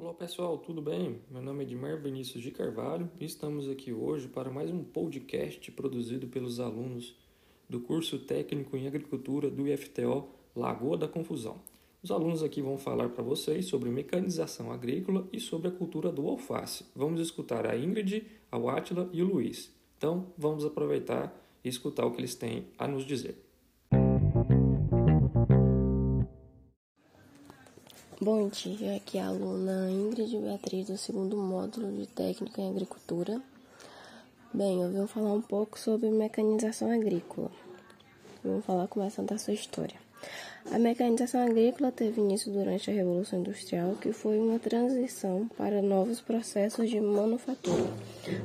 Olá pessoal, tudo bem? Meu nome é Edmar Benício de Carvalho e estamos aqui hoje para mais um podcast produzido pelos alunos do curso técnico em agricultura do IFTO Lagoa da Confusão. Os alunos aqui vão falar para vocês sobre mecanização agrícola e sobre a cultura do alface. Vamos escutar a Ingrid, a Átila e o Luiz. Então, vamos aproveitar e escutar o que eles têm a nos dizer. Bom dia, aqui é a aluna Ingrid Beatriz do segundo módulo de Técnica em Agricultura. Bem, eu vim falar um pouco sobre mecanização agrícola. Vamos falar começando a sua história. A mecanização agrícola teve início durante a Revolução Industrial, que foi uma transição para novos processos de manufatura.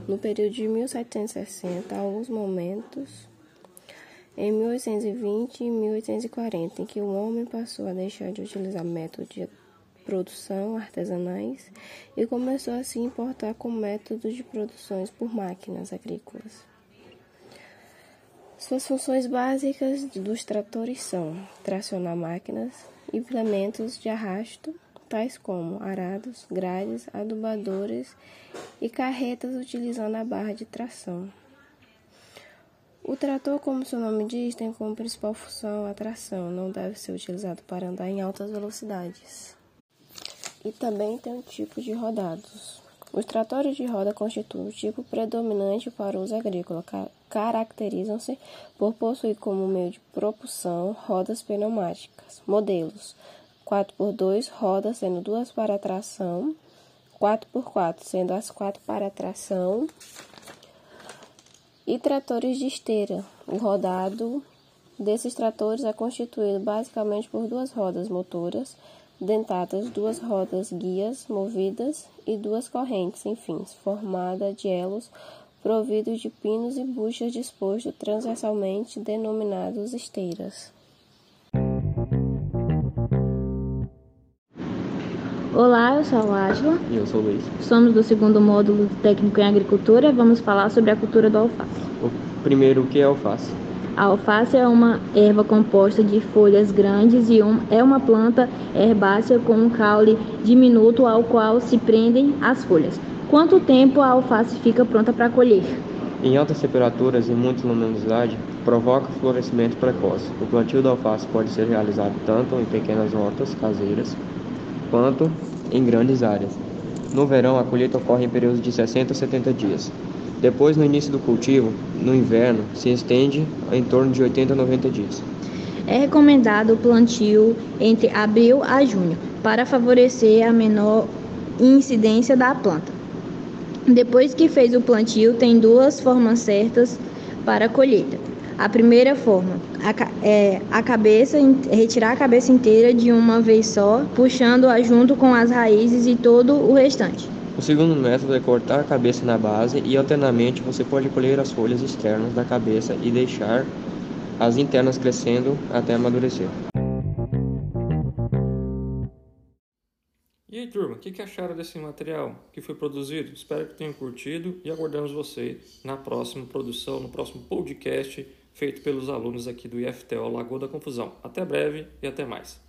No período de 1760, alguns momentos em 1820 e 1840, em que o homem passou a deixar de utilizar métodos produção artesanais e começou a se importar com métodos de produções por máquinas agrícolas. Suas funções básicas dos tratores são tracionar máquinas, implementos de arrasto, tais como arados, grades, adubadores e carretas utilizando a barra de tração. O trator, como seu nome diz, tem como principal função a tração, não deve ser utilizado para andar em altas velocidades e também tem um tipo de rodados. Os tratores de roda constituem o tipo predominante para uso agrícola. Caracterizam-se por possuir como meio de propulsão rodas pneumáticas. Modelos: 4x2 rodas sendo duas para tração, 4x4 sendo as quatro para tração e tratores de esteira. O rodado desses tratores é constituído basicamente por duas rodas motoras dentadas, duas rodas guias movidas e duas correntes enfim, formada de elos providos de pinos e buchas dispostos transversalmente, denominados esteiras. Olá, eu sou a Átila. E eu sou o Luiz. Somos do segundo módulo técnico em agricultura. Vamos falar sobre a cultura do alface. O primeiro, o que é alface? A alface é uma erva composta de folhas grandes e um, é uma planta herbácea com um caule diminuto ao qual se prendem as folhas. Quanto tempo a alface fica pronta para colher? Em altas temperaturas e muita luminosidade, provoca florescimento precoce. O plantio da alface pode ser realizado tanto em pequenas hortas caseiras quanto em grandes áreas. No verão, a colheita ocorre em períodos de 60 a 70 dias. Depois, no início do cultivo, no inverno, se estende em torno de 80 a 90 dias. É recomendado o plantio entre abril a junho para favorecer a menor incidência da planta. Depois que fez o plantio, tem duas formas certas para a colheita. A primeira forma é a cabeça, retirar a cabeça inteira de uma vez só, puxando-a junto com as raízes e todo o restante. O segundo método é cortar a cabeça na base e alternamente você pode colher as folhas externas da cabeça e deixar as internas crescendo até amadurecer. E aí, turma, o que, acharam desse material que foi produzido? Espero que tenham curtido e aguardamos você na próxima produção, no próximo podcast feito pelos alunos aqui do IFTO Lagoa da Confusão. Até breve e até mais.